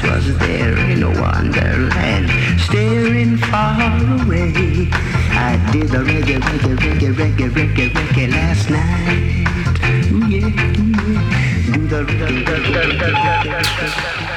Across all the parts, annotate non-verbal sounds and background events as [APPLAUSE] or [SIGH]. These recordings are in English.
face was there in wonderland, staring far away. I did the reggae, reggae, reggae, reggae, reggae, reggae last night. Ooh, yeah, yeah. Do the, reggae, reggae, reggae, reggae, reggae, reggae.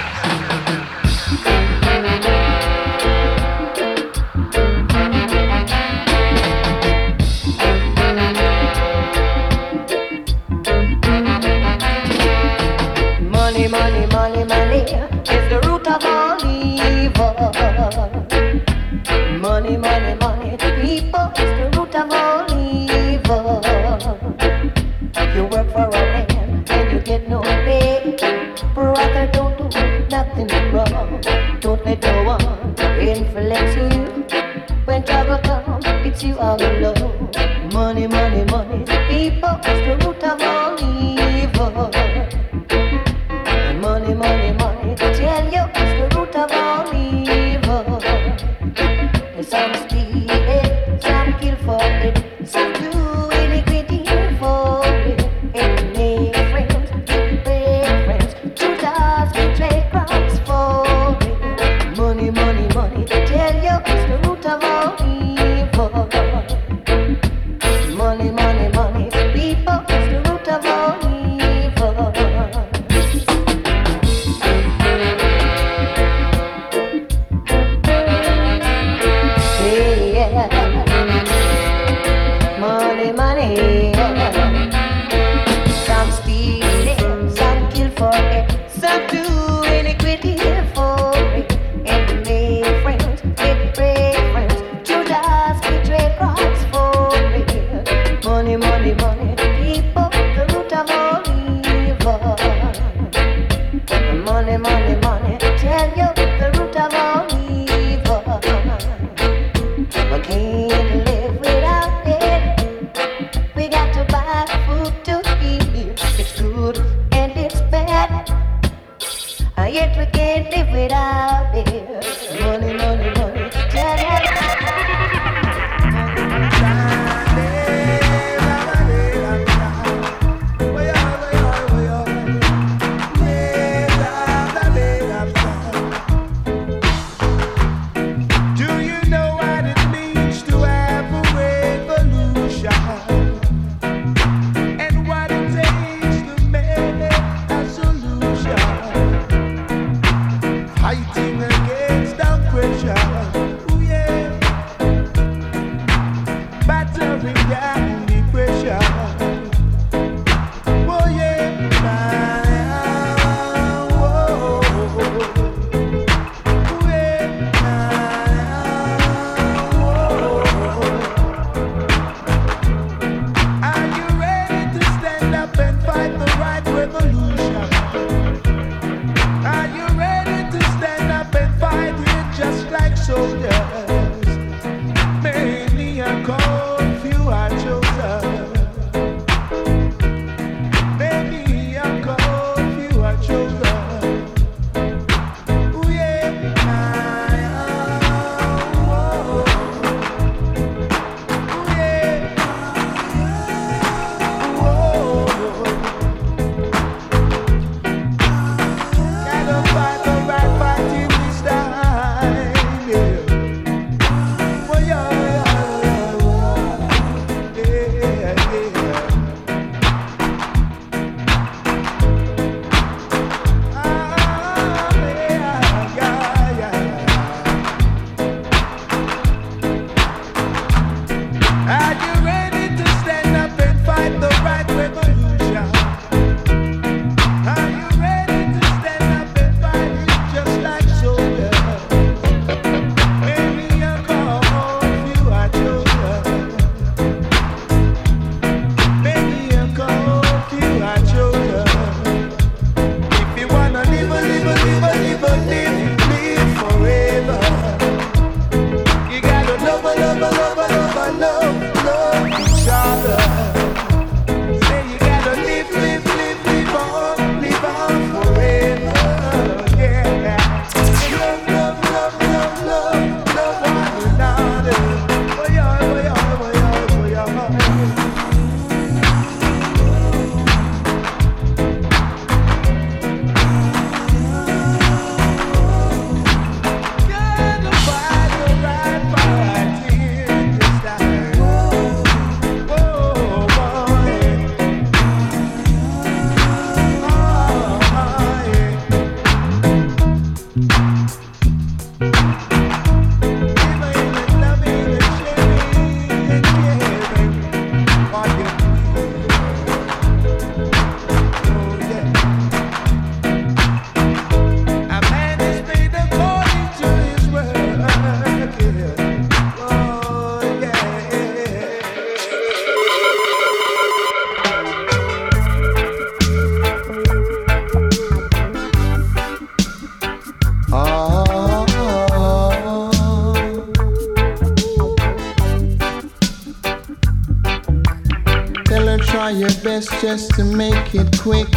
Just to make it quick.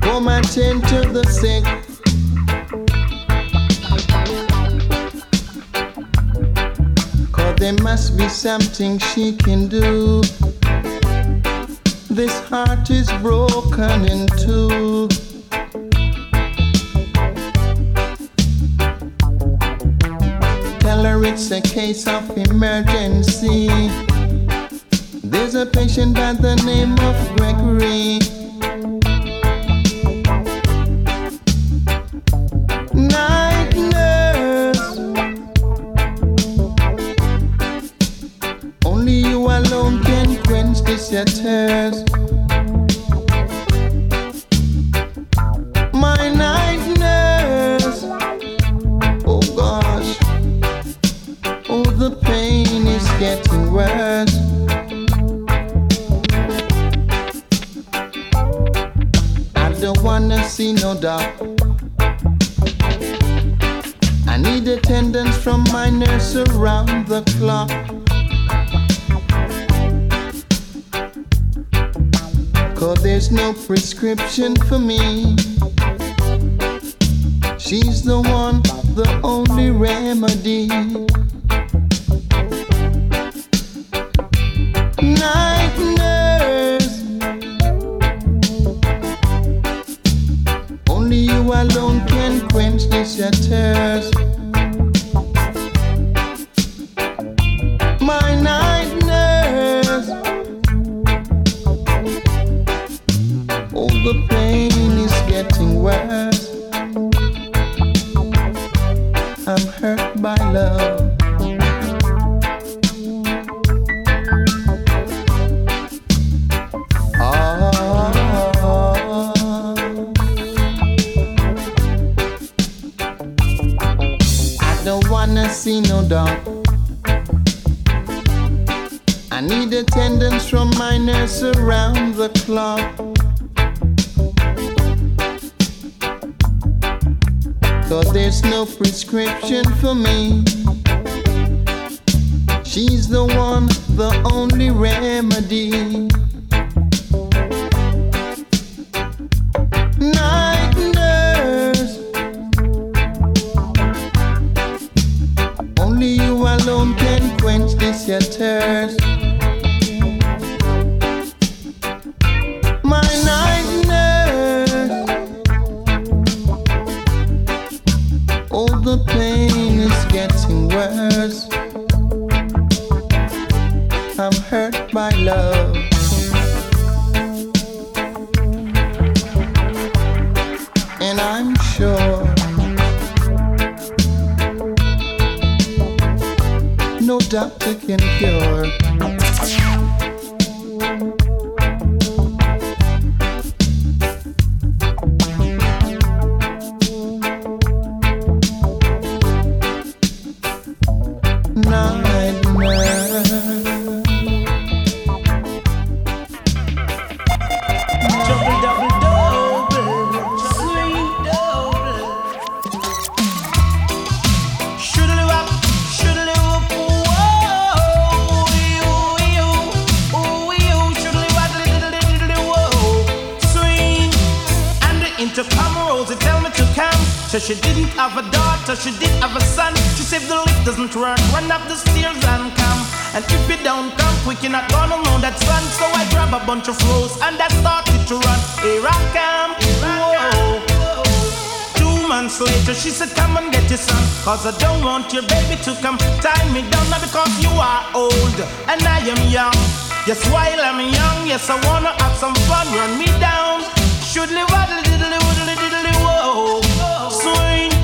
Come attend to the sick. Cause there must be something she can do. This heart is broken in two. Tell her it's a case of emergency. A patient by the name of Gregory. Tears. Not gonna know that son. So I grab a bunch of flows and I started to run. Here I come, whoa. Two months later, she said, Come and get your son. Cause I don't want your baby to come tie me down. Now because you are old and I am young. Yes, while I'm young, yes, I wanna have some fun. Run me down. Should live waddle diddly waddle diddly whoa. Swing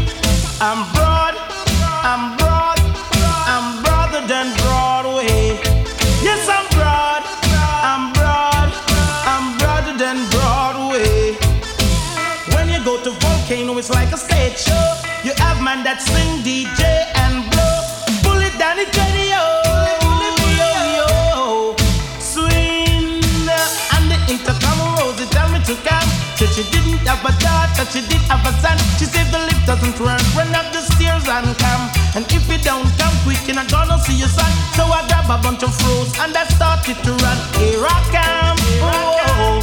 I'm broad, I'm broad, I'm broader than that sing DJ and blow. Pull it down, it's ready, yo. Swing. And the intercom Rosie tell me to come. Said she didn't have a daughter, she did have a son. She said the lift doesn't run, run up the stairs and come. And if you don't come quick, you're not gonna see your son. So I grab a bunch of froze and I started to run. Here I come. Oh.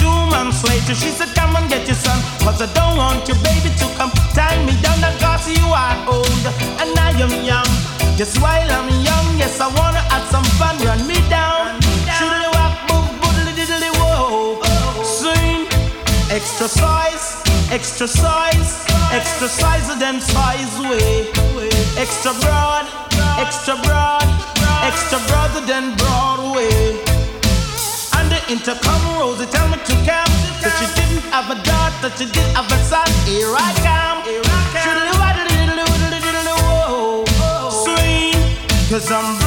Two months later, she said, Come and get your son. Cause I don't want your baby to come tie me down. You are old and I am young. Just while I'm young, yes, I wanna have some fun. Run me down. Shoodly wop, boop, boodly diddly whoa. Swing, exercise, exercise, exercise them size way. Extra broad, extra broad, extra broader than Broadway. And the intercom Rosie tell me to come. That she didn't have a daughter, she did have a son. Here I come. Cause I'm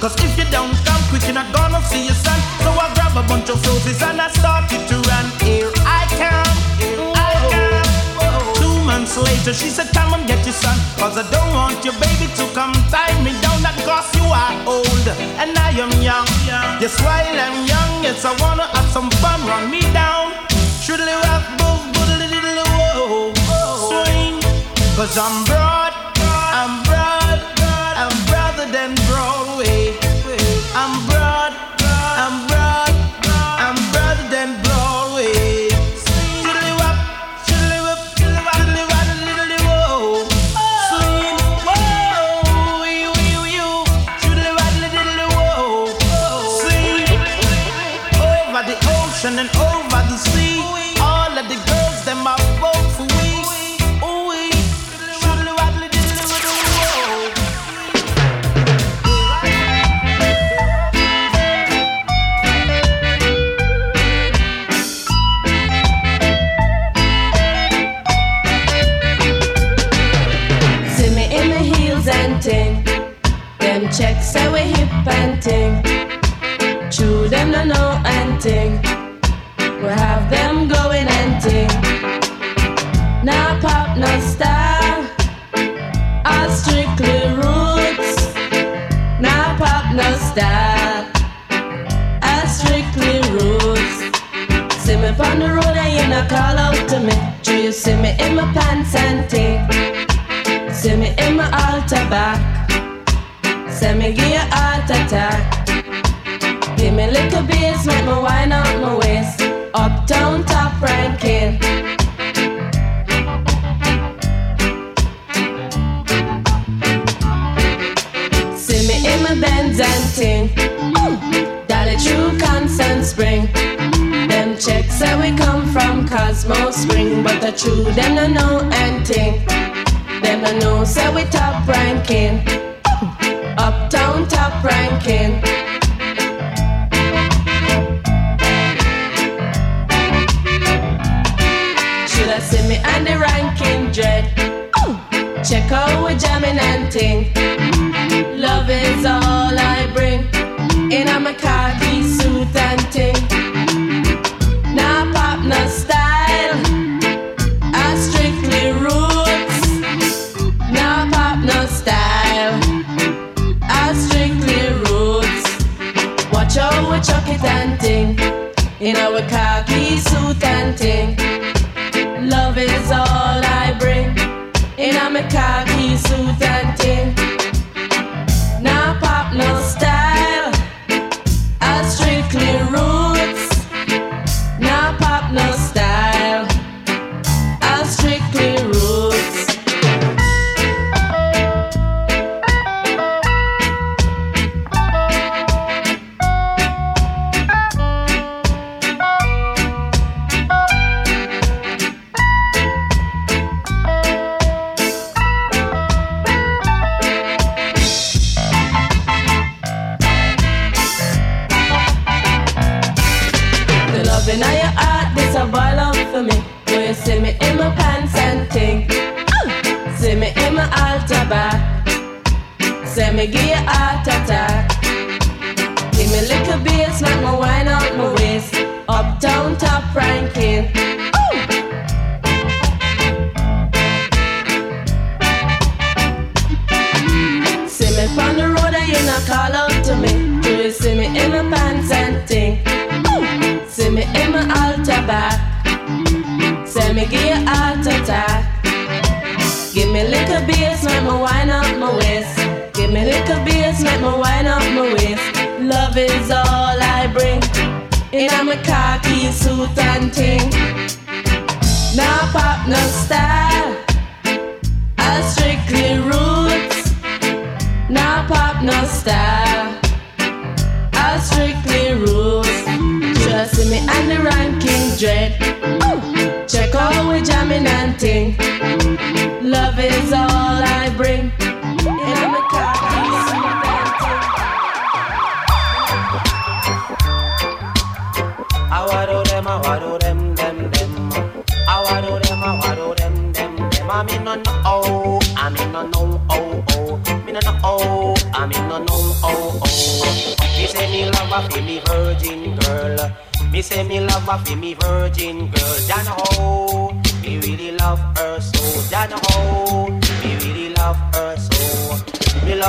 Cause if you don't come quick, you're not gonna see your son. So I grab a bunch of roses and I started to run. Here I come, here I come. Two months later, she said, Come and get your son. Cause I don't want your baby to come tie me down. That cause you are old and I am young. Yes, while I'm young, yes, I wanna have some fun. Run me down. Shoodly wap, boo, boodly diddly whoa. Swing. Cause I'm broad, it ting. In our khaki suit and ting. Love is all I bring. In a my khaki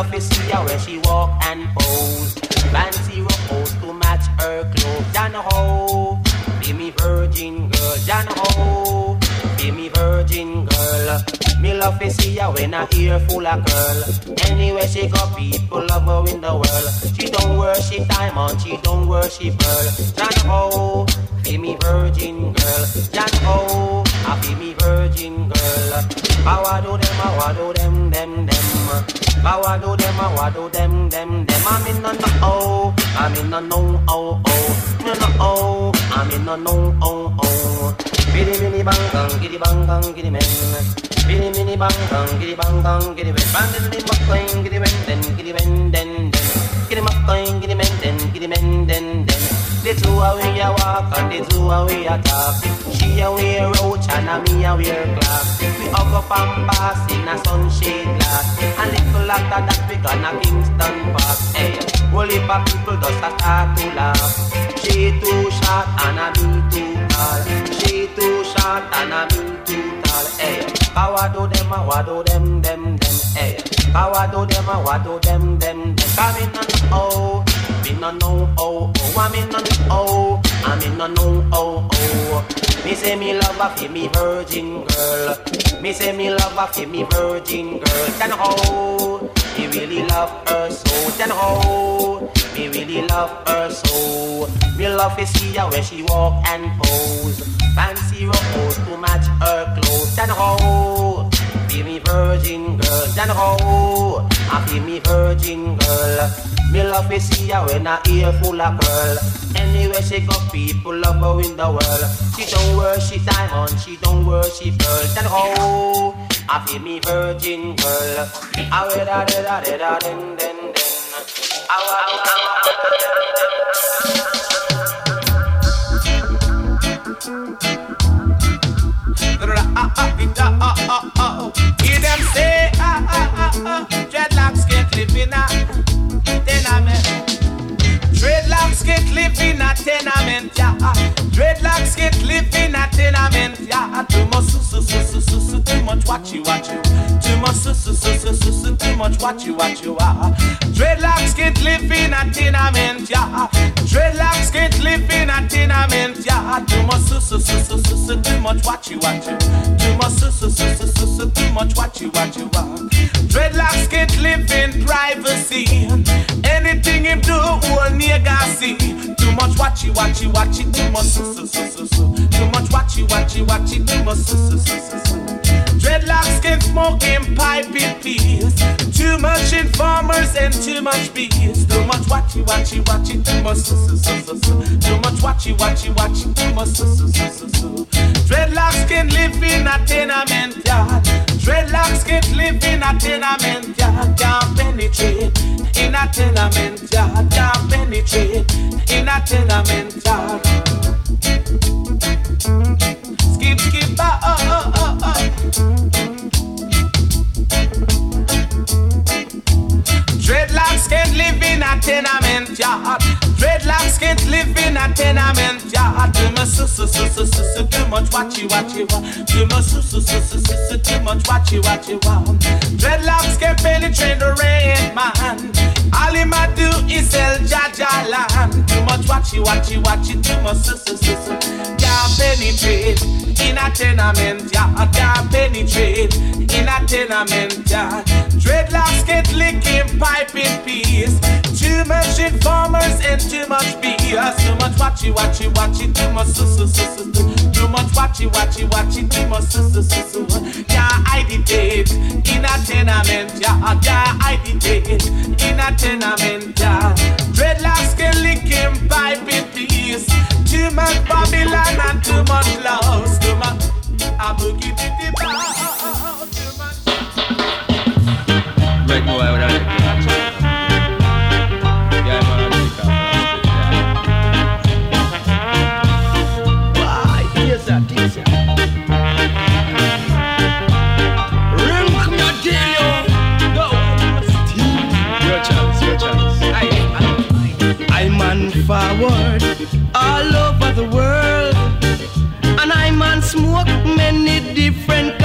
love to see her when she walk and pose. Fancy pose to match her clothes. Jan ho, be me virgin girl. Jan ho, be me virgin girl. Me love to see her when I ear full of girl. Anywhere she go, people love her in the world. She don't worship diamond, she don't worship pearl. Jan ho, be me virgin girl. Jan ho, I be me virgin girl. Power do them, I do them, them, them. Power do them, I do them, them, them. I'm in no no oh, I'm in no no oh oh, no no oh, I'm in no no oh oh. Biddy biddy bang bang, giddy bang bang, giddy man. Biddy biddy bang bang, giddy bang bang, giddy man. Bang giddy bang, giddy man, then giddy man, then. Giddy bang, giddy man, then giddy then. The two a way a walk and the two a way a talk. She a wear roach and a me a wear glass. We hug up and pass in a sunshade glass. And little after that we gonna Kingston Park. Hey, whole heap of people just a start to laugh. She too short and a me too tall. She too short and a me too tall. Hey, power do them a do them them them. Hey, power do them a do them them them. Come in and oh. Me no know oh oh, I me no know oh, I me no know oh oh. Me say me love a fi me virgin girl. Me say me love a fi me virgin girl. Then oh, me really love her so. Then oh, me really love her so. Me love to see her when she walk and pose. Fancy rose to match her clothes. Then oh. Be me virgin girl, then how I be me virgin girl. Me love to see her when I ear full of curl. Anywhere she go, people love her in the world. She don't worship diamond, she don't worship pearl. Then I be me virgin girl. I da da da da da den den den. Hear live in a tenement. Dreadlocks can't live in a tenement, yeah. Dreadlocks can't live in a tenement, yeah. Too much, su, su, su, su, su, too much, Watch you, watch you, you. Too much, su, su, su, su, too much, watch you, watch you, ah. Dreadlocks can't live in a tenement, yeah. Dreadlocks can't live in a tenement, yeah. Too much, su, su, su, too much, watch you, watch you. Too much, su, su, su, too much, watch you, watch you, ah. Dreadlocks can't live in privacy. Anything him do, all nigga see. Too much watchy, watchy, watchy, too much su, su, su, su, su. Too much watchy, watchy, watchy, too much su, su, su, su, su. Dreadlocks can smoke in pipe in peace. Too much informers and too much bees. Too much watchy, watchy, watchy, too much su, su, su, su, su. Too much watchy, watchy, watchy, too much su, su, su, su, su. Dreadlocks can live in a tenement yard. Dreadlocks can live in a tenement yard. Can't penetrate in a tenement yard. Can't penetrate in a tenement yard. Skip, skip, ah, oh, oh, oh, oh. Tenement yard. Dreadlocks can't live in a tenement yard. Too much su su su su su su too much watchy watchy wa. Too much su su su su su su too much watchy watchy wa. Dreadlocks can't penetrate the rain man. All him a do is sell Jaja land. Too much watchy watchy watchy too much su su su su. Can't penetrate in a tenement yard. Can't penetrate in a tenement yard. Dreadlocks get licking pipe in peace. Too much informers and too much BS. Too much watchy watchy watchy. Too much su su su su. Too much watchy watchy watchy. Too much su su su su. Can't hide the in a tenement yard. Can't hide the in a tenement yard. Dreadlocks get licking pipe in peace. Too much Babylon and too much loss. Too much a boogie. Too much. Right now, I would have the world, and I'm on smoke many different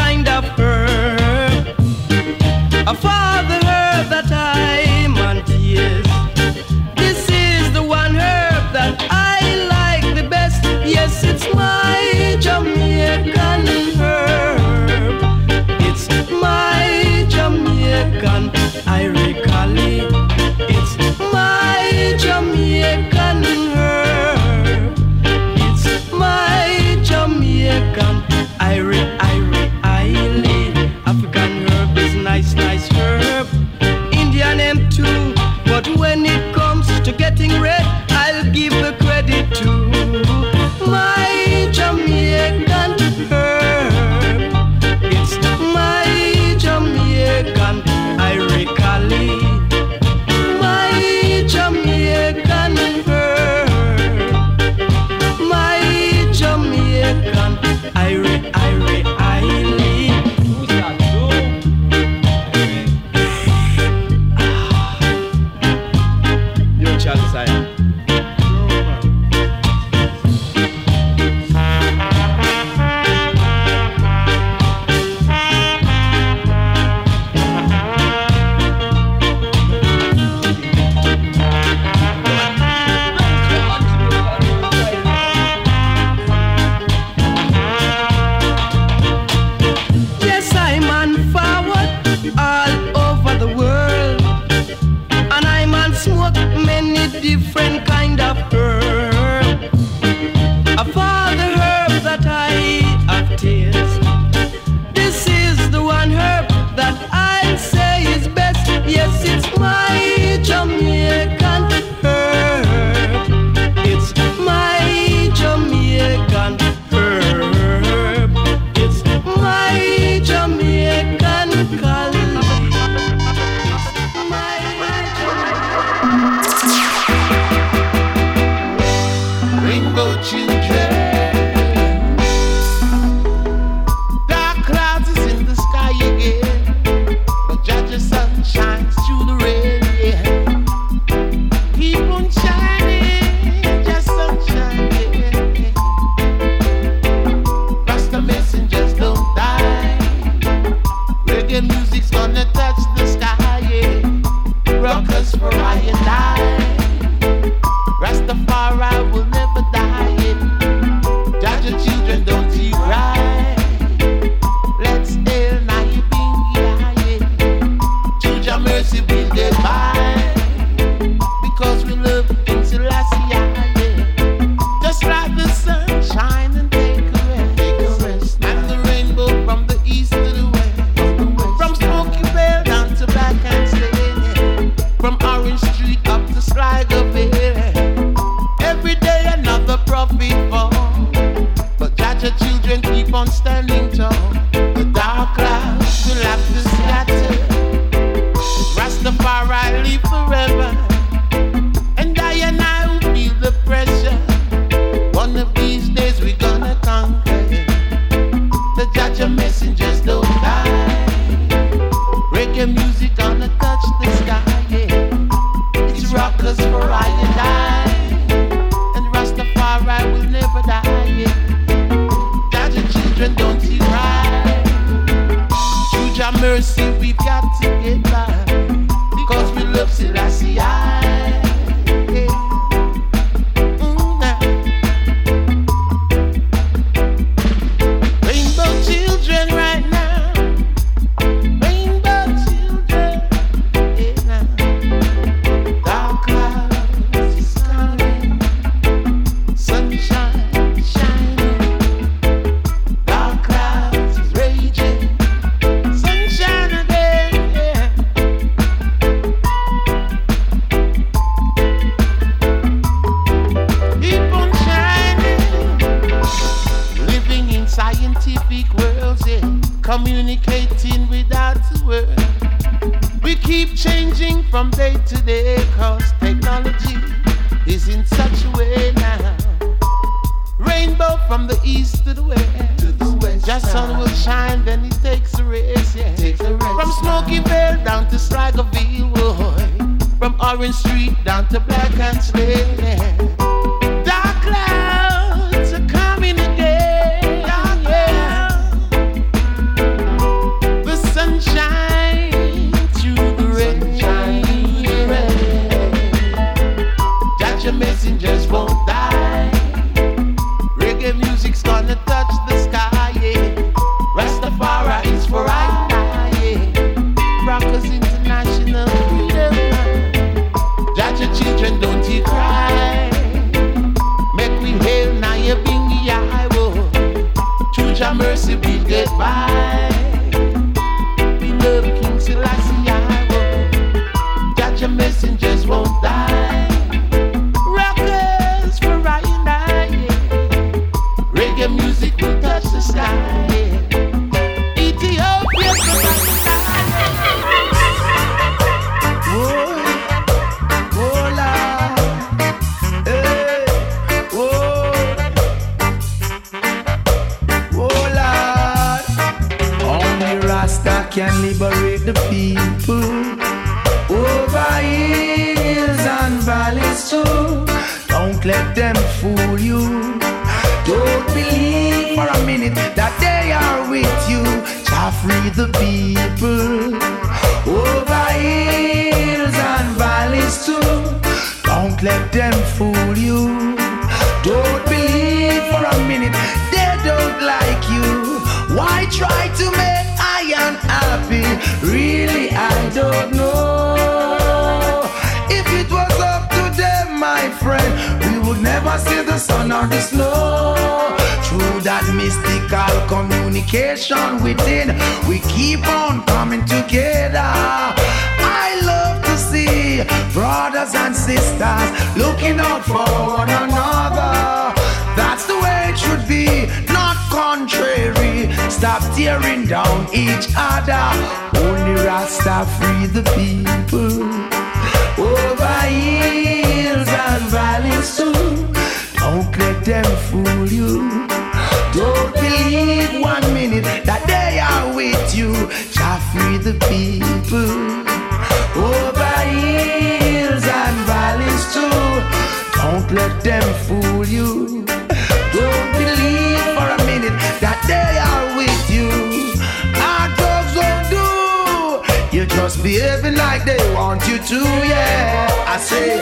too, yeah. I say,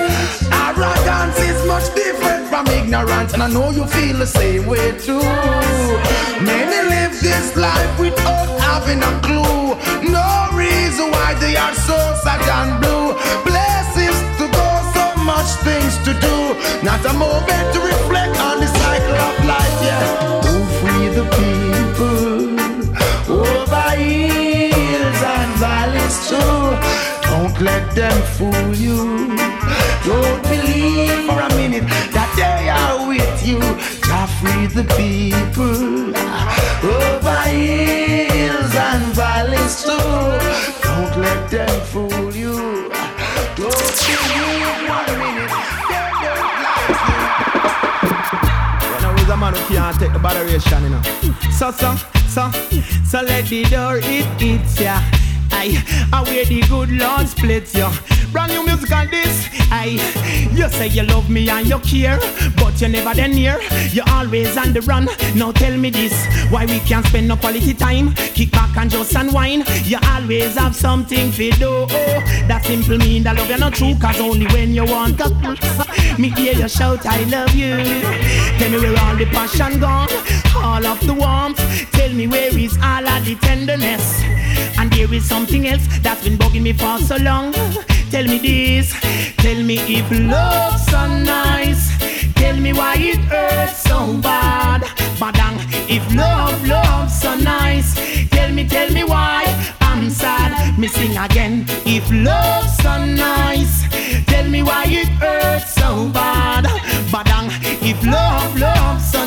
arrogance is much different from ignorance, and I know you feel the same way too. Many live this life without having a clue. No reason why they are so sad and blue. Blessings to go, so much things to do. Not a moment to reflect on the cycle of life, yeah. let them fool you. Don't believe for a minute that they are with you. To free the people over hills and valleys too. Don't let them fool you. Don't believe one minute they don't you. When I was a man who can't take the botheration, you know. So so so so let the door it hits ya. Yeah. I, wear the good Lord split, yo. Brand new musical this. Aye, you say you love me and you care, but you never then near. You're always on the run. Now tell me this, why we can't spend no quality time? Kick back and just unwind. You always have something to do. Oh, that simple mean that love you not true, cause only when you want to. Me hear you shout, I love you. Tell me where all the passion gone, all of the warmth. Tell me where is all of the tenderness. And there is something else that's been bugging me for so long. Tell me this, tell me if love's so nice. Tell me why it hurts so bad. Badang, if love, love's so nice. Tell me, tell me why I'm sad. Me sing again. If love's so nice, tell me why it hurts so bad. Badang, if love, love's so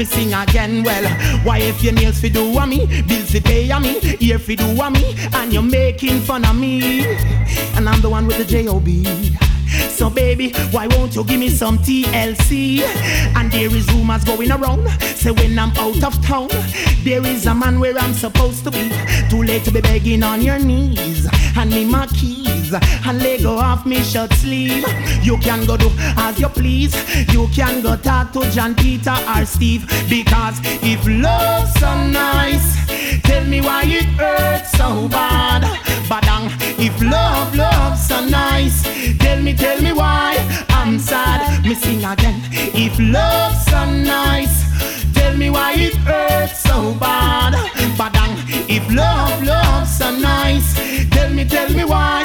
Me sing again. Well, why if your nails fi do a me, bills fi pay a me, ear fi do a me, and you're making fun of me, and I'm the one with the J-O-B. So baby, why won't you give me some TLC? And there is rumors going around. Say when I'm out of town, there is a man where I'm supposed to be. Too late to be begging on your knees. Hand me my keys and let go off me shirt sleeve. You can go do as you please. You can go talk to John Peter or Steve. Because if love's so nice, tell me why it hurts so bad. Badang, if love, love's so nice, tell me, tell me why I'm sad. Me sing again. If love's so nice, tell me why it hurts so bad. Badang, if love, love's so nice, tell me, tell me why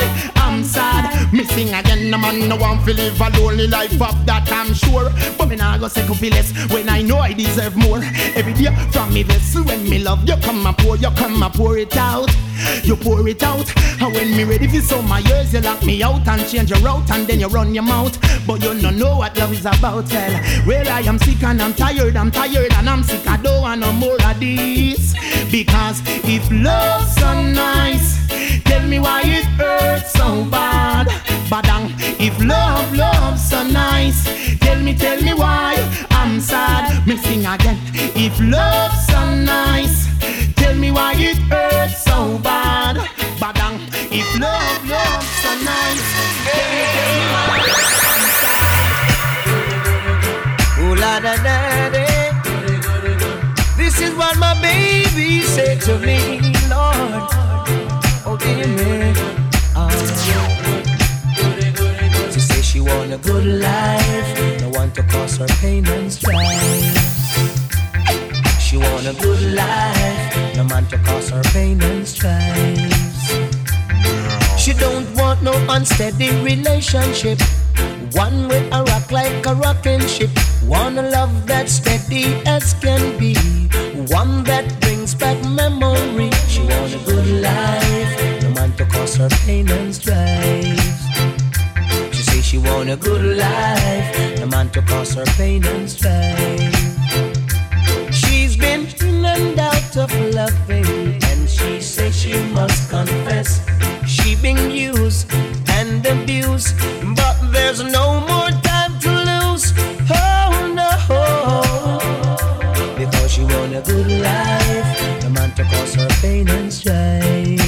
I'm sad. Me sing again, no man no want to live a lonely life of that I'm sure. But me nah go second feel less when I know I deserve more. Every day from me vessel when me love you come and pour, you come and pour it out. You pour it out, and when me ready for some my years, you lock me out and change your route, and then you run your mouth. But you no know what love is about. Well, well I am sick and I'm tired, I'm tired and I'm sick. I don't want no more of this because if love's so nice, tell me why it hurts so bad. Badang, if love, love's so nice, tell me, tell me why I'm sad. Me sing again. If love's so nice, tell me why it hurts so bad. Badang, if love, love's so nice, tell me, tell me why I'm sad. Ooh la da da da. This is what my baby said to me, Lord. Oh dear me. She say she want a good life, no want to cause her pain and strife. She want a good life, no man to cause her pain and strife. She don't want no unsteady relationship. One with a rock like a rocking ship. Want a love that's steady as can be. One that brings back memory. Cause her pain and strife. She say she want a good life. No man to cause her pain and strife. She's been in and out of loving, and she say she must confess she been used and abused, but there's no more time to lose. Oh no, because she want a good life, the man to cause her pain and strife.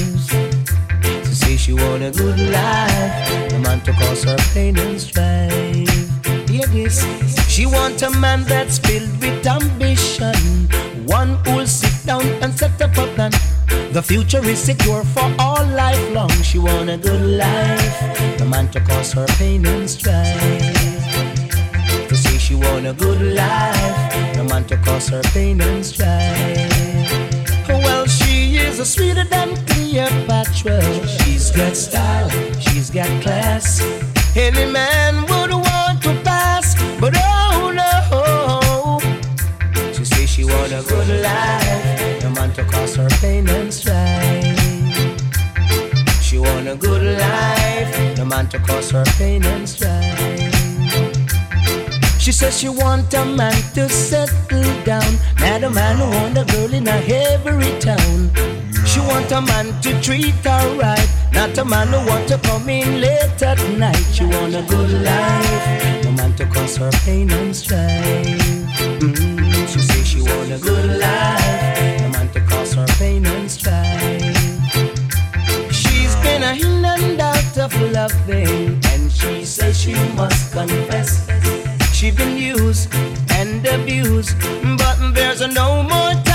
She want a good life, the man to cause her pain and strife. Hear this. She want a man that's filled with ambition, one who'll sit down and set up a plan. The future is secure for all life long. She want a good life, the man to cause her pain and strife. To say she want a good life, the man to cause her pain and strife. A sweeter than Cleopatra. She's got style, she's got class. Any man would want to pass, but oh no. She say she want a good life, no man to cause her pain and strife. She want a good life, no man to cause her pain and strife. She says she want a man to settle down, not a man who want a girl in a every town. She want a man to treat her right, not a man who want to come in late at night. She want a good life, no man to cause her pain and strife. Mm-hmm. She say she want a good life, no man to cause her pain and strife. She's been a hind and out of loving, and she says she must confess. She been used and abused, but there's no more.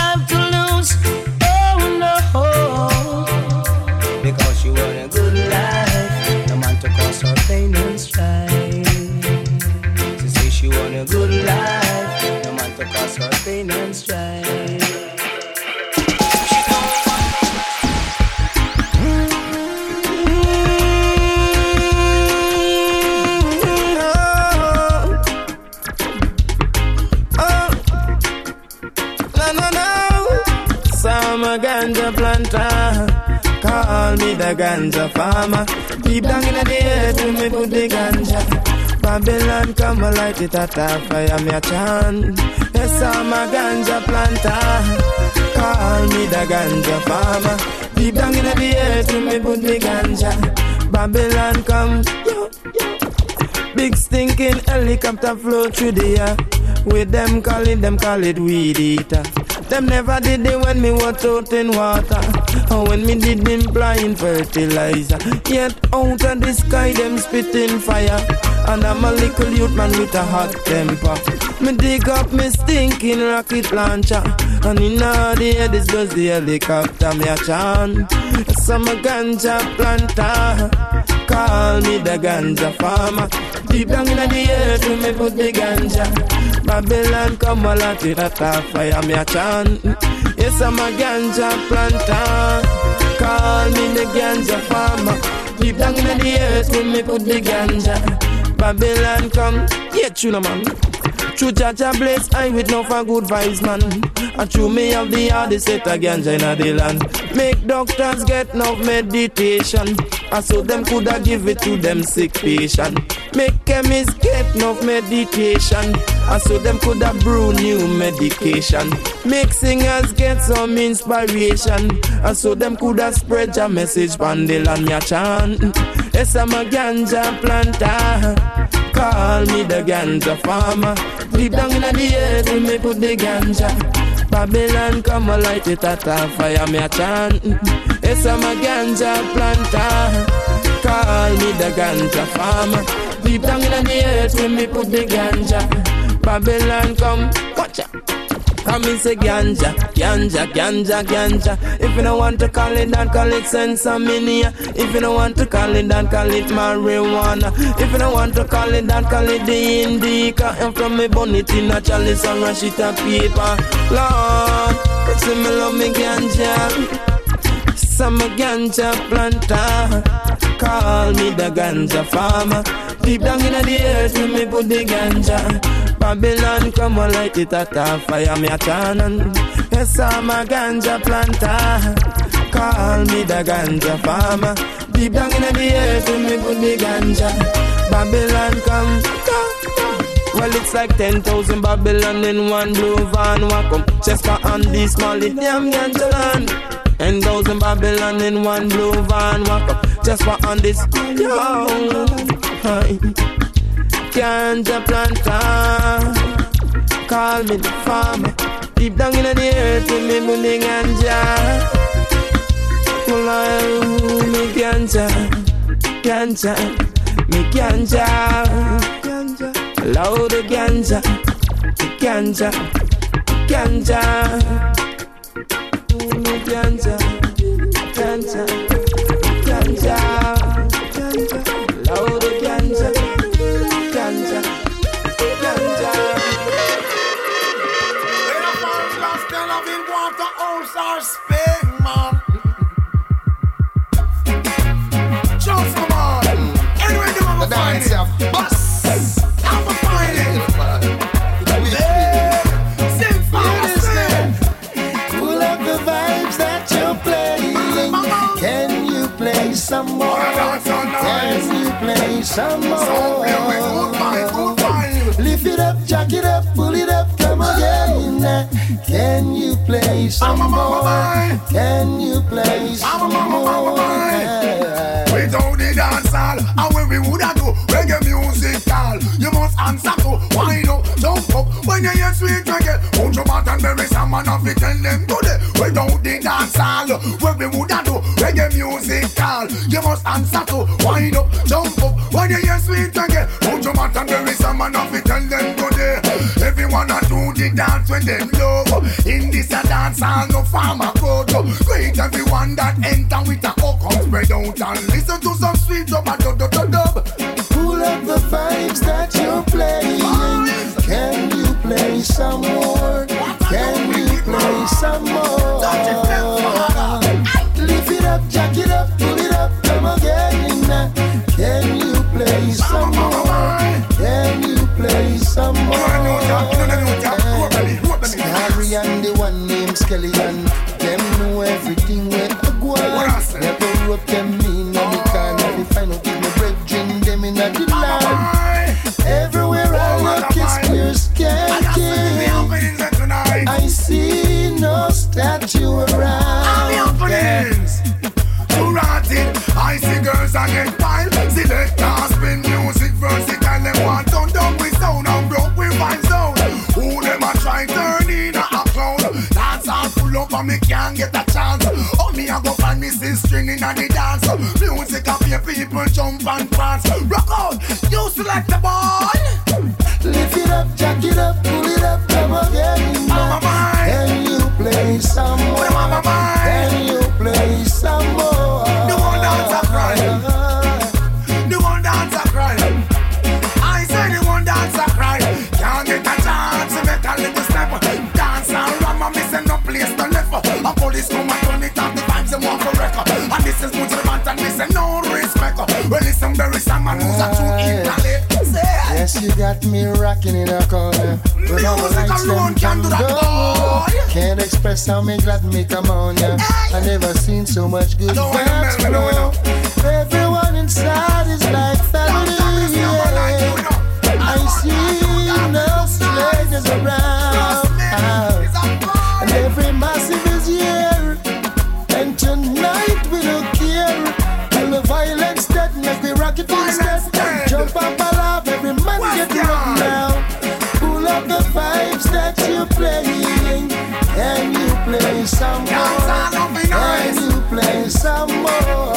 Ganja farmer. Deep down in the earth, to me put the ganja. Babylon come and light it at a fire, me a chant. Yes, I'm a ganja planter. Call me the ganja farmer. Deep down in the earth, to me put the ganja. Babylon come. Big stinking helicopter flow through the air. With them call it, them call it weed eater. Them never did it when me was out in water. Or when me did implying fertilizer. Yet out of the sky, them spitting fire. And I'm a little youth man with a hot temper. Me dig up me stinking rocket launcher. And in all the air, this goes the helicopter, me a chant. Some ganja planter. Call me the ganja farmer. Deep down in the earth, me put the ganja. Babylon come a lot at a fire, me a chant. Yes, I'm a ganja planter. Call me the ganja farmer. Deep down in the earth, we me put the ganja. Babylon come, yeah, tuna man. True Jaja bless I with no for good vibes, man. And true me have the hardest set of ganja in the land. Make doctors get no meditation. And so them coulda give it to them sick patient. Make chemists get no medication. And so them coulda brew new medication. Make singers get some inspiration. And so them coulda spread your message the land ya chant. Yes, I'm a ganja planter. Call me the ganja farmer. Deep down in the earth, we me put the ganja. Babylon come a light it at a fire, me a chant. Yes, I'm a ganja planter. Call me the ganja farmer. Deep down in the earth, we me put the ganja. Babylon come, watch out. Come and say ganja, ganja, ganja, ganja. If you don't want to call it that, call it sensimilla. If you don't want to call it that, call it marijuana. If you don't want to call it that, call it the indica. And from me bun it in a chalice and a sheet of paper. Lord, say me love me ganja. Some ganja planter. Call me the ganja farmer. Deep down in the earth, when me put the ganja. Babylon come and light it at a fire, me a chant. Yes, I'm a ganja planter. Call me the ganja farmer. Deep down in the earth, when me put the ganja. Babylon come, come. Well, it's like 10,000 Babylon in one blue van. Welcome, Chester and this Molly, damn ganja land. 10,000 Babylon in one blue van. Welcome, just for on this. Yo, hi. Ganja planter. Call me the farmer. Deep down in the earth, with me money ganja. Well, I me ganja, ganja, me ganja, ganja. Loud the ganja, ganja, ganja. Me ganja, play some more? Lift it up, jack it up, pull it up, come again. Eh? Can you play some more? Can you play some more? Without the dance hall, and when we woulda do reggae music all, you must answer to why don't up when you hear sweet reggae. Put your bat and bury man off it tell them today. Without the dance hall, where we woulda do reggae music call. You must answer to wind up, jump up when you hear sweet reggae. Put your bat and bury man off it tell them today. Everyone a do the dance when them love. In this a dance hall, no farmer crowd. Great everyone that enter with a hook spread out and listen to some sweet dub dub dub dub. Pull up the vibes that you're playing. Can you play some more? Can you play some more? Lift it up, jack it up, pull it up, come again. Can you play some more? Can you play some more? Scary and the one named Skeleton. I get spin music versatile. Them want turn down with sound and broke with fine sound. Who them a try turn a clown? Dance all full up and me can't get a chance. Oh me a go find me sister the dance. Music a pay people jump and prance. Rock out, you select the ball. You got me rocking in a corner. When all the lights them can do that. Can't express how me glad me come on ya. I never seen so much good vibes melt, I don't flow. Everyone inside is like family. yeah. I see no strangers around. Vibes that you're playing. Can you play some more? Can you play some more?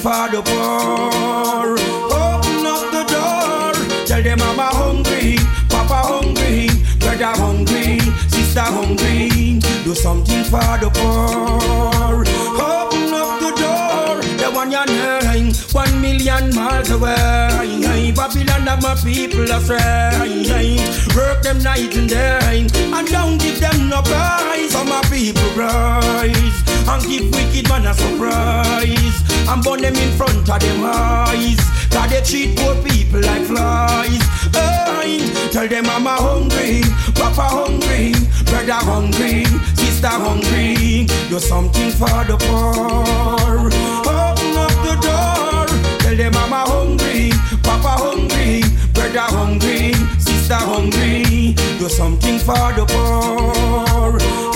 For the poor. Open up the door. Tell them mama hungry, papa hungry, brother hungry, sister hungry. Do something for the poor. Open up the door. The one you're nine, one million miles away. Babylon have my people astray. Work them night and day, and don't give them no prize. For my people rise, and give wicked man a surprise. And burn them in front of them eyes. Cause they treat poor people like flies. Hey, tell them mama hungry, papa hungry, brother hungry, sister hungry. Do something for the poor. Open up the door. Tell them mama hungry, papa hungry, brother hungry, sister hungry. Do something for the poor.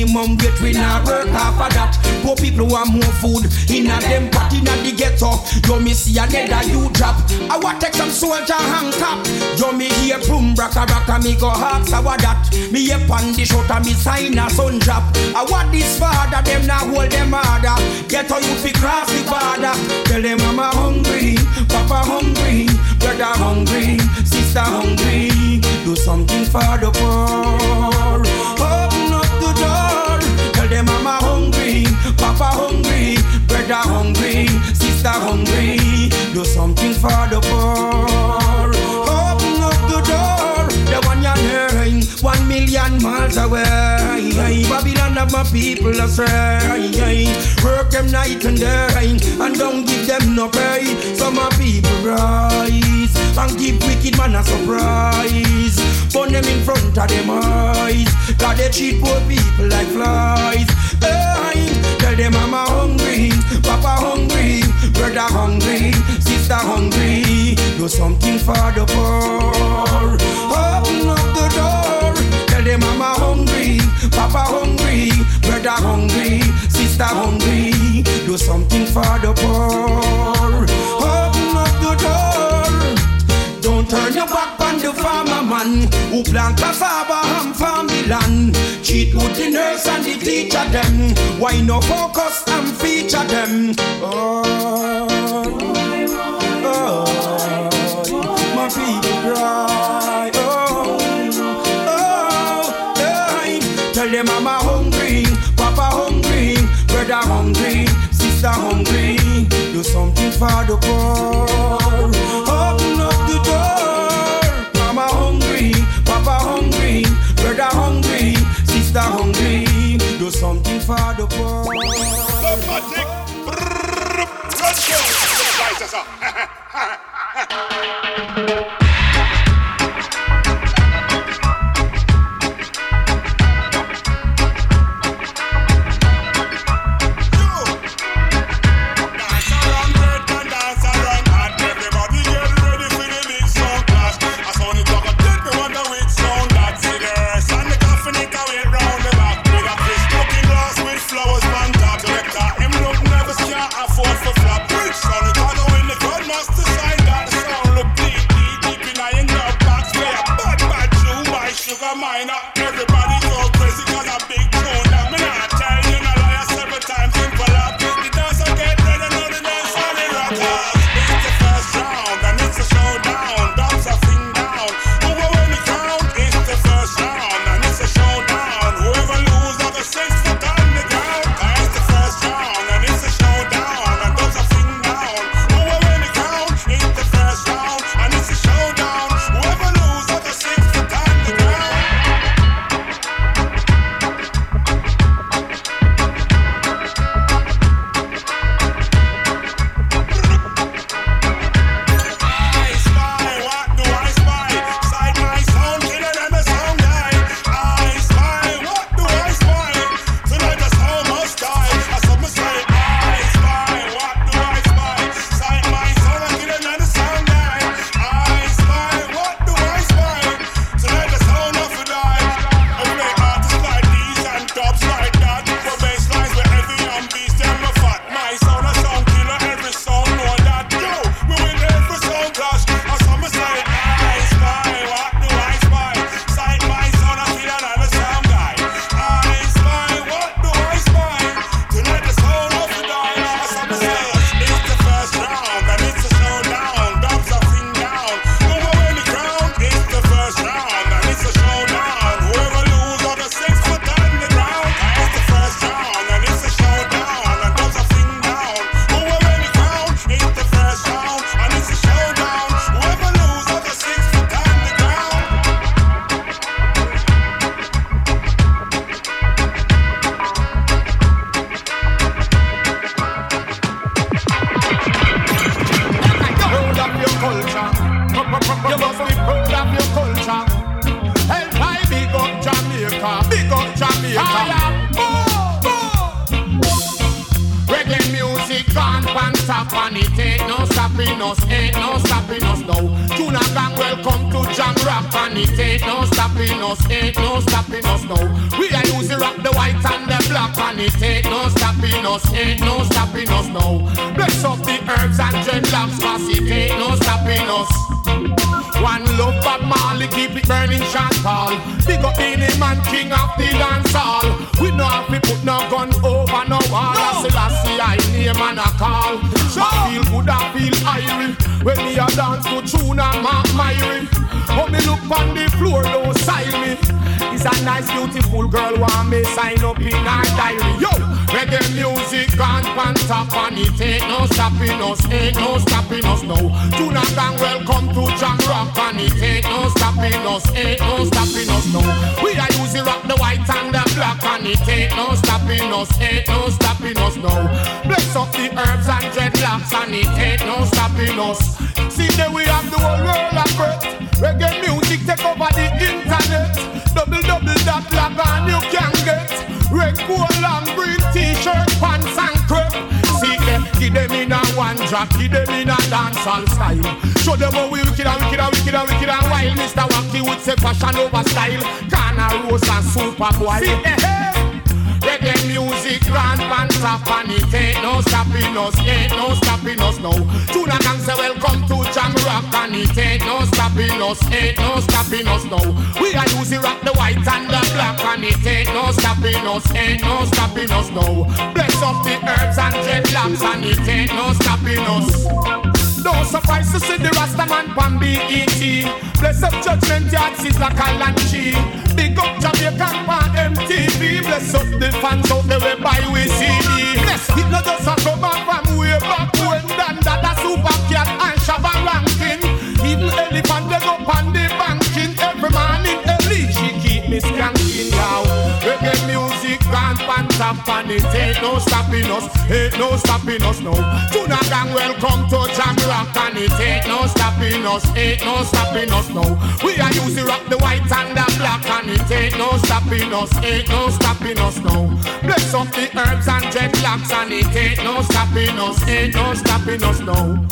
Minimum get we not work half of that. Poor people want more food in a them pot in a the ghetto. Yo me see another you drop. I want take some soldier hang top. Yo me hear boom braka braka me go ask how that. Me hear pan the and me sign a sun drop. I want this father them now hold them harder. Ghetto you fi cross the border. Tell them mama hungry, papa hungry, brother hungry, sister hungry. Do something for the poor. Them mama hungry, papa hungry, brother hungry, sister hungry. Do something for the poor. Open up the door. The one you're hearing, one million miles away. Babylon have my people astray. Work them night and day, and don't give them no pay. So my people rise, and give wicked man a surprise. Burn them in front of them eyes. Cause they treat poor people like flies. Hey, tell them mama hungry, papa hungry, brother hungry, sister hungry. Do something for the poor. Open up the door. Tell them mama hungry, papa hungry, brother hungry, sister hungry. Do something for the poor. Open up the door. Turn your back on the farmer man who plant cassava and farm the land. Cheat with the nurse and the teacher them. Why no focus and feature them? Oh, oh, my people cry. Oh, oh, hey. Tell them mama hungry, papa hungry, brother hungry, sister hungry. Do something for the poor. Something for the poor. Automatic. Run show. Dance [LAUGHS] stopping us, ain't no stopping us now. Tuna gang welcome to Jam Rock and it ain't no stopping us, ain't no stopping us now. We are using rock the white and the black and it ain't no stopping us, ain't no stopping us now. Bless up the herbs and dreadlocks cause it ain't no stopping us. One love Bob Marley, keep it burning Chantal. Big up in man, king of the dance hall. We know have to put no gun over no wall. No. Selassie, I name and a call. I feel good, I feel irie. When me a dance to tune and mark my ring. Oh, me look on the floor, don't sign me. Is a nice, beautiful girl, want me sign up in her diary. Yo, reggae music gone pan top and it ain't no stopping us, ain't no stopping us now. Tuna gang, welcome to Jam Rock and it ain't no stopping us, ain't no stopping us now. We are using rock the white and the black and it ain't no stopping us, ain't no stopping us now. Bless up the herbs and dreadlocks and it ain't no stopping us. See that we have the whole world of breath. Reggae music take over the internet. Double double that log on you can get. Red, gold, and green t-shirt, pants and crepe. Give them in a one drop, give them in a dancehall style. Show them how we wicked and wicked and wicked and wicked and wild. Mr. Wacky would say fashion over style. Ghana Rose and Superboy. See, eh, eh. Reggae music grand pan top and it ain't no stopping us, ain't no stopping us now. Tuna gang say welcome to Jam Rock and it ain't no stopping us, ain't no stopping us now. We are using rock the white and the black and it ain't no stopping us, ain't no stopping us now. Bless up the herbs and dreadlocks and it ain't no stopping us. No surprise to see the Rasta man pan BET. Bless up Judgment Yard, Kyle and Chi. Big up Jamaican pan MTV. Bless up the fans out there buy we CD. Bless it not just a come on from way back when Don Dada Super Cat and Shabba ranking. Even elephant they go pan the banking. Every morning early she keep me music grand and it ain't no stopping us, ain't no stopping us no. Tuna gang welcome to Jam Rock and it ain't no stopping us, ain't no stopping us no. We are using rock the white and the black and it ain't no stopping us, ain't no stopping us no. Bless up the herbs and dreadlocks and it ain't no stopping us, ain't no stopping us no.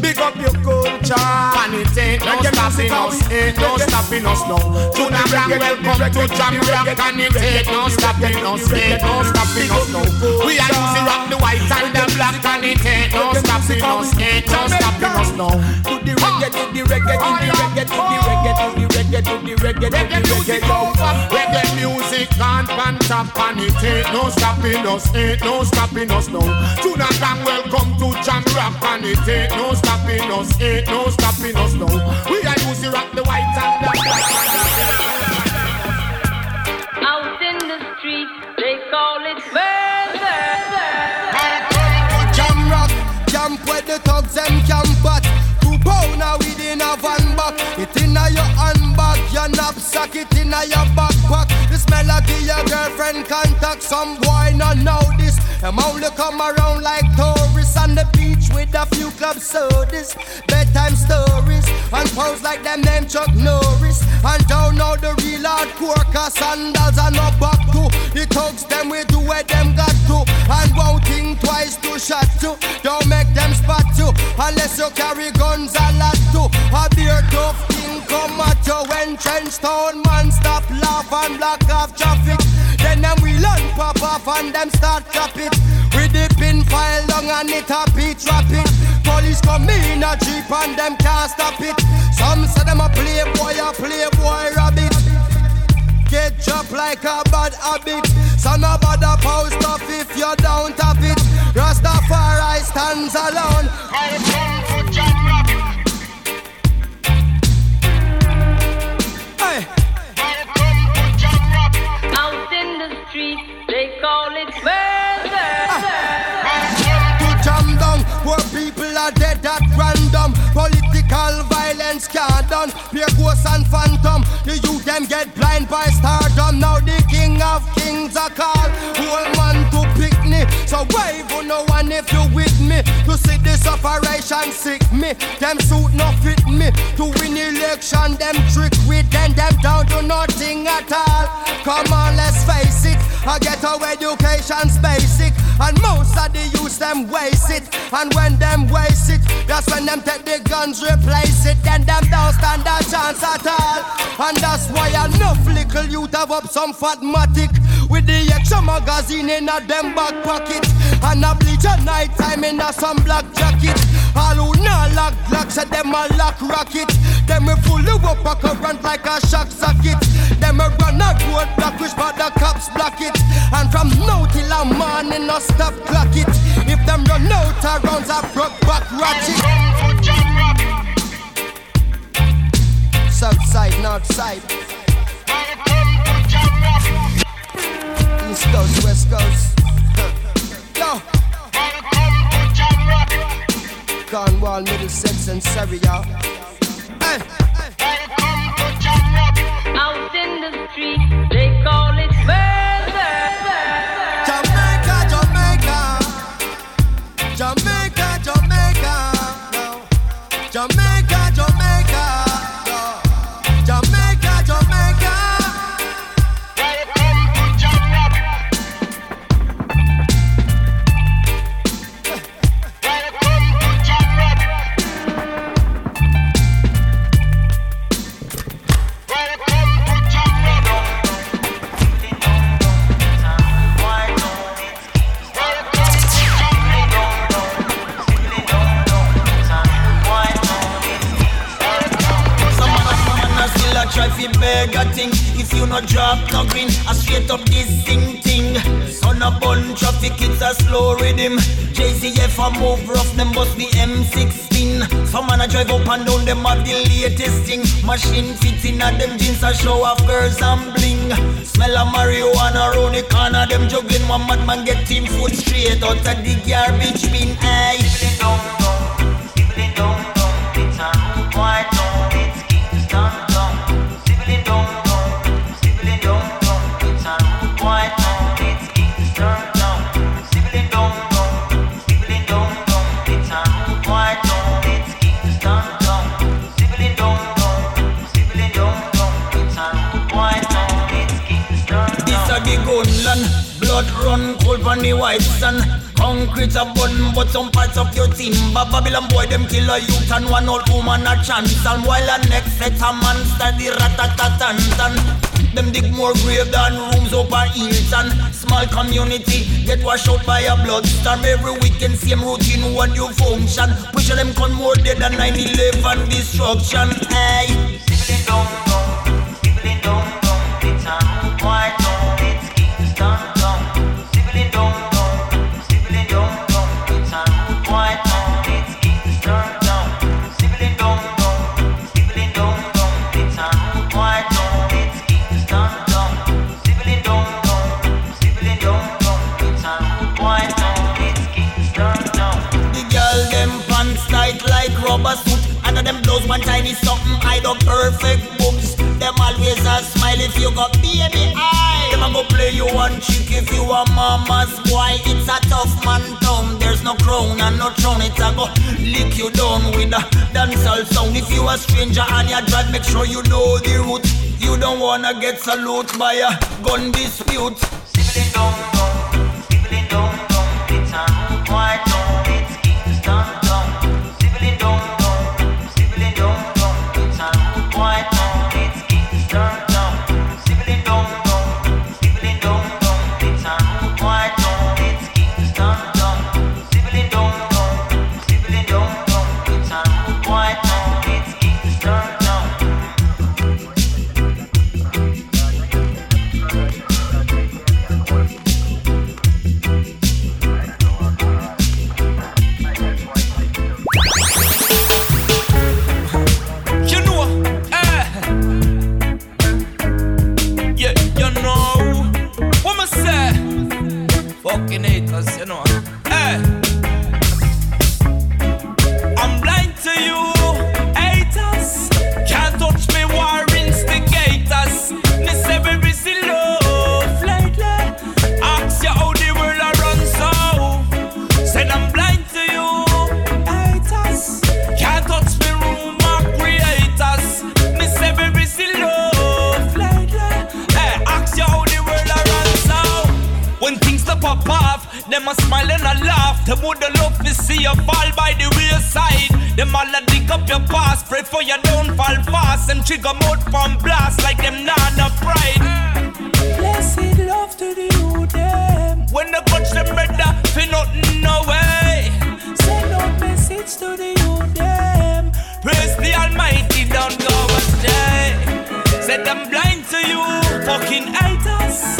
Big up your culture and it ain't no stopping us, ain't no stopping us no. Tuna gang welcome to Jam Rock and it ain't no stopping us, ain't no stopping us no. We are using rock the white and the black and it ain't no stopping us, ain't no stopping us no. Do the reggae, do the reggae, do the reggae, do the reggae, do the reggae, do the reggae, do the reggae, yo. Reggae music can't pan top and it ain't no stopping us, ain't no stopping us no. Tuna gang welcome to Jam Rock and it ain't no stopping us, ain't no stopping us no. We are using rock the white and the Out call it handbag, your knapsack, it inna your backpack. This melody your girlfriend contact. Some boy not know this. Them only come around like tourists on the beach with a few club sodas, bedtime stories, and pose like them name Chuck Norris. And don't know the real hardcore, cause sandals are no back to. The thugs them we do where them got to, and won't think twice to shot to. Don't make them spot you, unless you carry guns a lot to. A beer tough king come at you when trench town man stop laugh and block off traffic. Then them we learn pop off and them start clap it. With the pin file long and it a beat rapid. Police come in a jeep and them can't stop it. Some say them a playboy, a playboy rabbit. Get dropped like a bad habit. So no bother post up if you're down have it. Rastafari stands alone. Violence can't done. Pure ghosts and phantom. The youth them get blind by stardom. Now the king of kings are called. Whole man to picnic. So wave on no one if you with me. To see this operation sick me. Them suit no fit me. To win election, them trick with them. Them down to nothing at all. Come on, get our education's basic. And most of the youth them waste it. And when them waste it, that's when them take the guns, replace it. Then them don't stand a chance at all. And that's why enough little youth have up some fatmatic. With the extra magazine in a them back pocket. And a bleach at night time in a some black. All who not lock lock, say them a lock rocket. Them we fully up a current like a shock socket. Them a run a road block which but the cops block it. And from now till a morning no stop clock it. If them run out of rounds a broke back ratchet. South side, north side. East coast, west coast. Yo. Cornwall, Middlesex, and Surrey, y'all. Hey. Out in the street, they call it Omega thing. If you not drop no green, I straight up this thing thing. Son a bun traffic, it's a slow rhythm. JCF a move rough, them bust the M16. Some man a drive up and down, them have the latest thing. Machine fitting at them jeans a show off girls and bling. Smell of marijuana round the corner, them juggling. One madman get team food straight out of the garbage bin. Aye. The gunland, blood run cold on the white sun. Concrete a bun, but some parts of your team. But Babylon boy, them kill a youth and one old woman a chance. And while a next set a man study ratatatan. Them dig more grave than rooms up a Hilton. Small community get washed out by a blood storm. Every weekend same routine, one new function. Push them con more dead than 9-11 destruction. Hey. It's a a smile if you got baby eye. Them a go play you one chick if you a mama's boy. It's a tough man town. There's no crown and no throne. It's a go lick you down with a dancehall sound. If you a stranger and you drive, make sure you know the route. You don't wanna get salute by a gun dispute. Sibling down, down, sibling down, down. It's a rude white town. You fall by the wayside. Them all a dig up your past, pray for your fall fast. Them trigger mouth from blast like them nah no pride. Blessed love to the youth them. When they touch them brother, fi nothing no way. Send out message to the youth them. Praise the Almighty, don't go astray. Said I'm blind to you, fucking haters.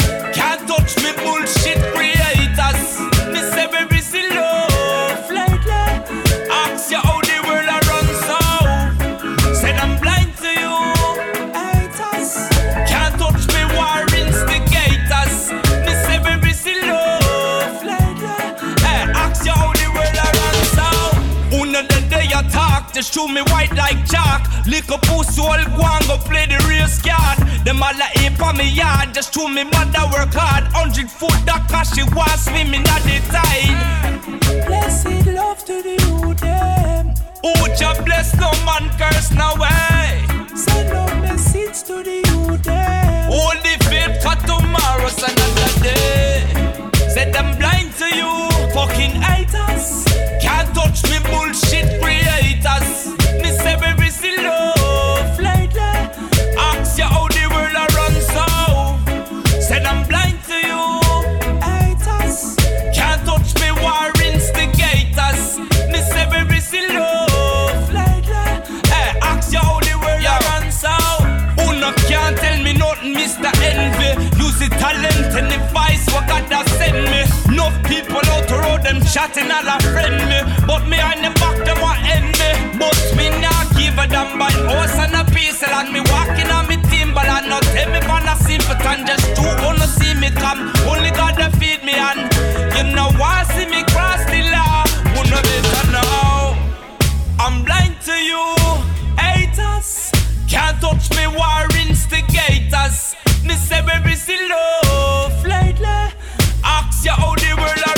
Just me white like chalk. Lick a pussy, all go and go play the race card. Them all a ape on me yard, just show me mother work hard. Hundred foot that cause she was swimming at the tide. Blessed love to the youth them. Who just bless no man curse no way. Send no message to the youth them. Hold the faith for tomorrow's another day. Said I'm blind to you, fucking haters. Can't touch me, bullshit creators. Me them all a friend me. But me on the back, them want end me. But me not give a damn by horse and a piece. And me walking on me timber and not tell me for a sympathy. Just two wanna see me come. Only God to feed me and you know why see me cross the law. Wanna better now. I'm blind to you, haters. Can't touch me, war instigators. Me say baby still love lately. Ask you how the world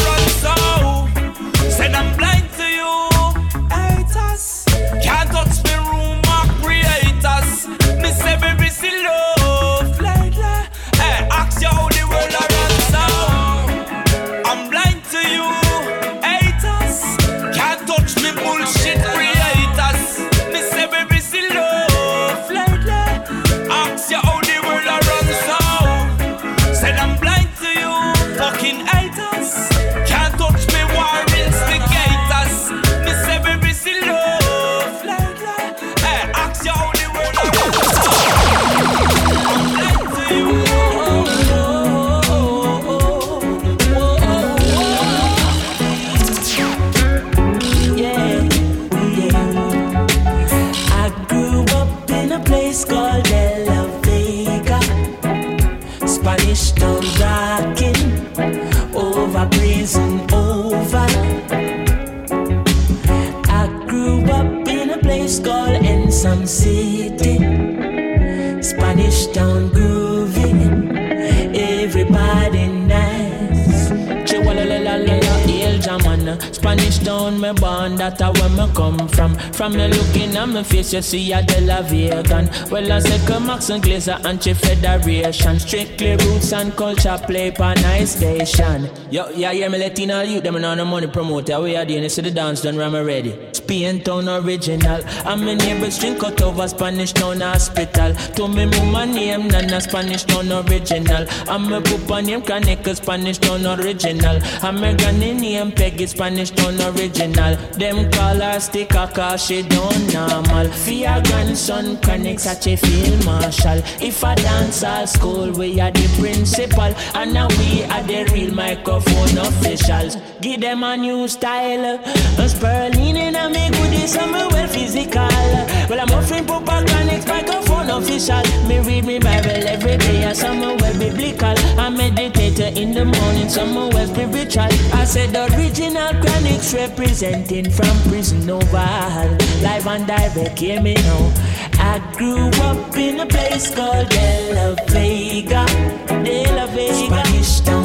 me face, you see a De La Vegan. Well, I said, come Max and Glazer, anti-federation. Strictly roots and culture, play pa nice station. Yo, yeah, yeah, me all you, them and all the money promoter. We are doing this to the dance, done, ram ready. Spain town original. I'm a neighbor's drink out of over Spanish town hospital. To me, mama name, Nana Spanish town original. I'm a papa name, Kaneka Spanish town original. I'm a granny name, Peggy Spanish town original. Them call her sticker cause she don't normal. Your grandson, chronic such a field marshal. If I dance all school, we are the principal. And now we are the real microphone officials. Give them a new style. A Sperling in a me goodies, I'm a well physical. Well, I'm offering Chronic microphone official. Me read me Bible every day, and some well biblical. I meditate in the morning, some well spiritual. I said the original chronics representing from prison over. Live and direct, hear me now. I grew up in a place called De La Vega. De La Vega. Spanish town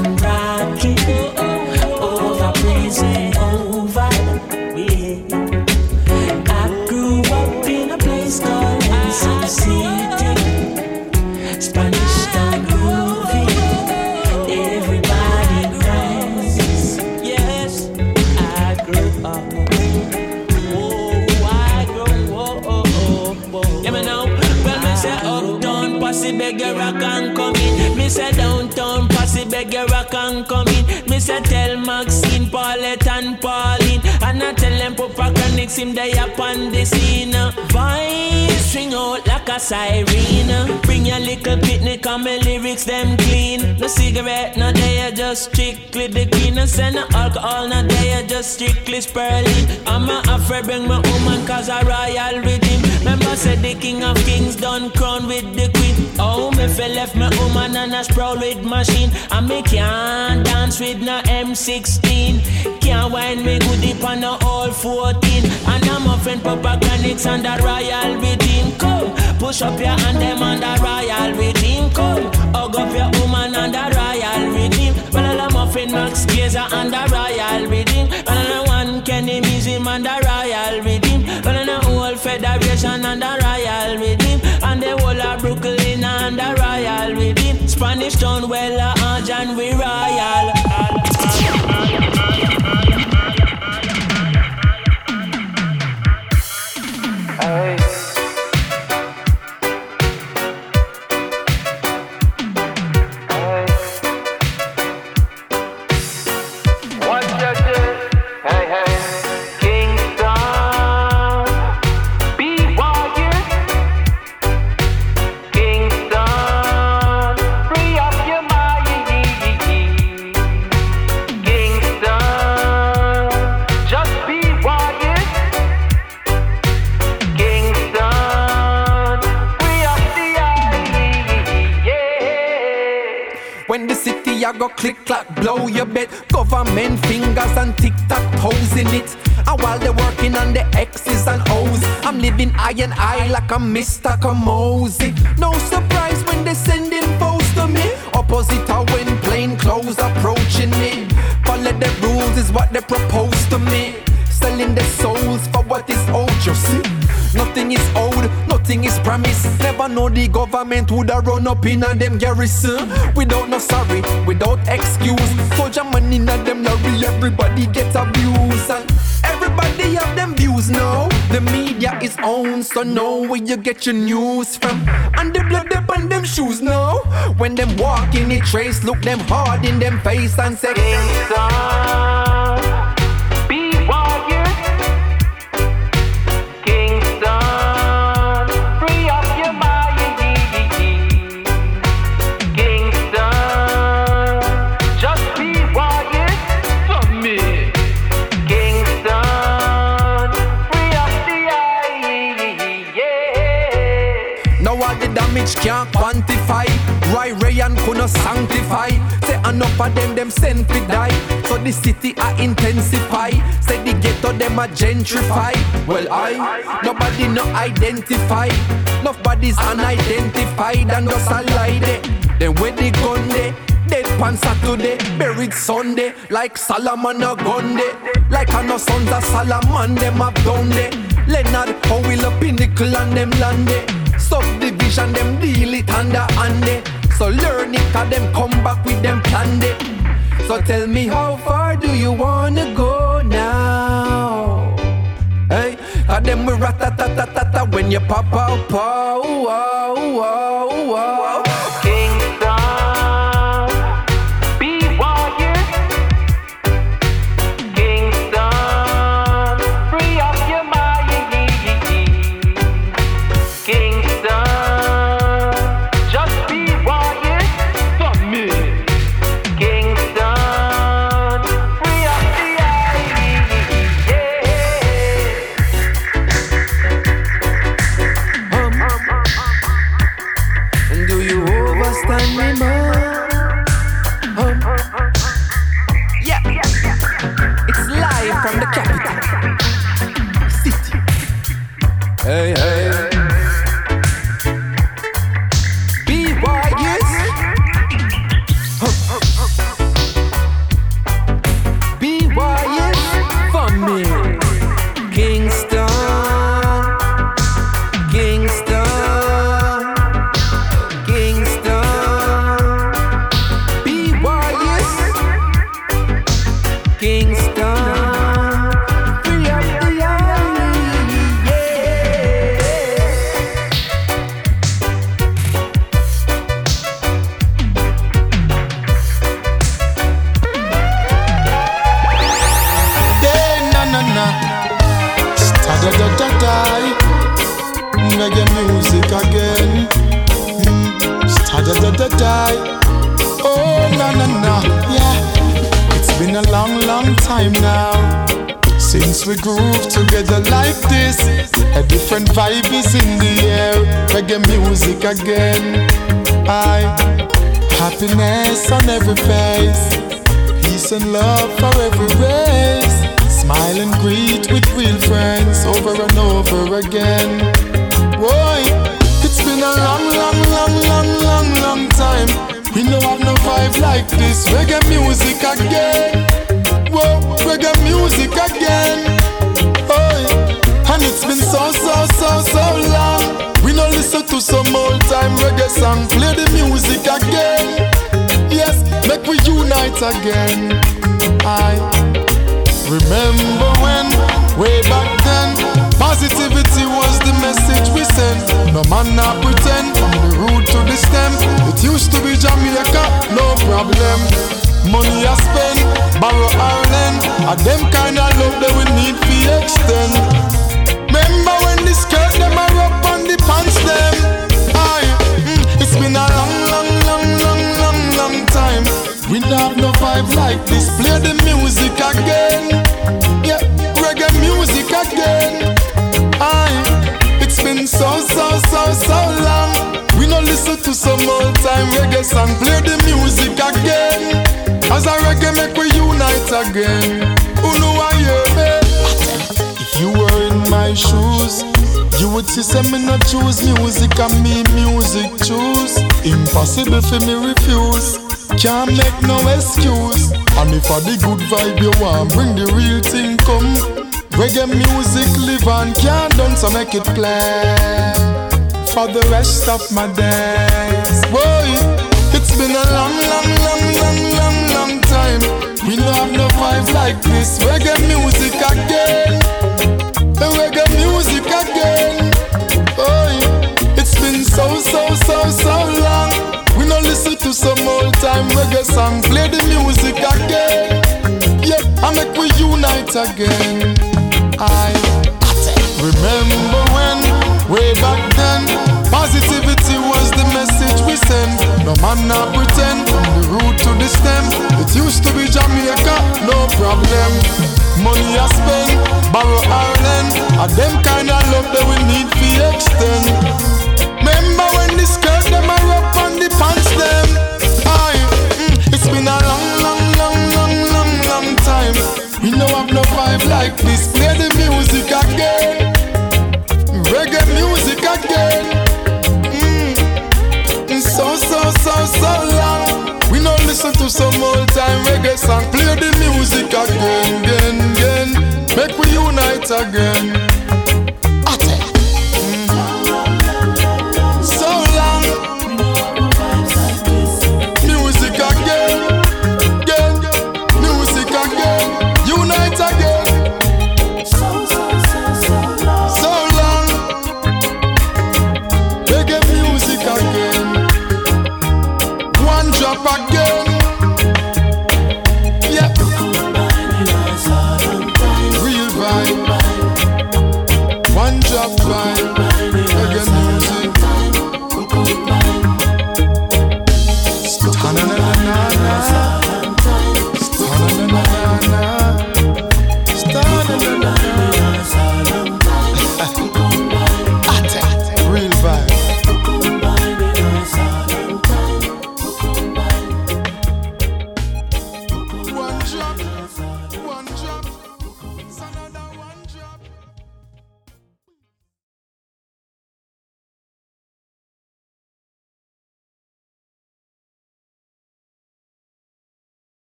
him they up on the scene. Voice string out like a siren. Bring your little picnic and my lyrics them clean. No cigarette, no they just strictly the green. No send no alcohol, no they just strictly spurling. I'm a afraid bring my woman cause a royal rhythm. Remember said the king of kings done crown with the. Oh, me fell left my woman and a sprawl with machine. And me can't dance with no M16. Can't wind me good deep on no all 14. And I'm a friend Papa Chronics and the royal rhythm. Come, push up your hand them on the royal rhythm. Come, hug up your woman on the royal rhythm. Well, I'm a Max Glazer on the royal rhythm. Well, I'm one Kenny Museum on the royal rhythm. Well, the whole federation on the royal rhythm. And the whole of Brooklyn the royal rhythm. Spanish town, well, uh, John, we royal. Hey. Your bet. Government fingers and tick tock toes in it. And while they're working on the X's and O's, I'm living eye and eye like I'm Mr. Kamosi. No surprise when they sending foes to me. Opposite when plain clothes approaching me. Follow the rules is what they propose to me. Selling their souls for what is owed, you see. Nothing is owed, nothing is promised. Never know the government would have run up in a them garrison. Without no sorry, without excuse. Soldier money in a them lorry, everybody get abused. And everybody have them views now. The media is owned, so know where you get your news from. And the blood up on them shoes now. When them walk in the trace, look them hard in them face and say, Kingston, can't quantify. Roy Ray and Kuno sanctify. Say enough of them, them sent to die. So the city I intensify. Say the ghetto them a gentrify. Well I, nobody no identify. Nobody's unidentified and just a lie there. Then where the gun there? Dead pan Saturday, buried Sunday, like Solomon a gun. Like I know sons of Solomon, them have done day. Leonard, how will a pinnacle and them land it. Subdivision, them deal it under under. So learn it, cause them come back with them plan it. So tell me how far do you wanna go now? Hey, cause them we rat-a-tat-tat-tat when you pop out, pow, wow, wow, wow. Peace and love for every race. Smile and greet with real friends over and over again. Boy, it's been a long, long, long, long, long, long time. We don't have no vibe like this. Reggae music again. Whoa, reggae music again. Boy, and it's been so, so, so, so long. We don't listen to some old time reggae song. We again. I remember when, way back then, positivity was the message we sent. No man not pretend, from the root to the stem. It used to be Jamaica, no problem. Money I spend, borrow or lend, and them kind of love that we need to extend. Remember when the skirt them are up on the pants them? Have no vibe like this. Play the music again. Yeah, reggae music again. Aye, it's been so, so, so, so long. We no listen to some old time reggae song. Play the music again. As a reggae make we unite again. Who know I hear? If you were in my shoes, you would see say me not choose music and me music choose. Impossible for me refuse. Can't make no excuse. And if I the good vibe you want, bring the real thing come. Reggae music live and can't done, so make it play for the rest of my days. Boy, it's been a long, long, long, long, long, long time. We don't have no vibe like this. Reggae music again. Reggae music again. Boy, it's been so, so, so, so long. We no listen to some old time reggae song. Play the music again. Yeah, I make we unite again. I remember when, way back then, positivity was the message we sent. No man not pretend, from the root to the stem. It used to be Jamaica, no problem. Money I spend, borrow Ireland, and them kind of love that we need to extend. Remember when the skirt them up on the pants them? Aye, mm, it's been a long, long, long, long, long, long time. We no have no vibe like this. Play the music again, reggae music again. Mm, so, so, so, so long. We no listen to some old time reggae song. Play the music again, again, again. Make we unite again.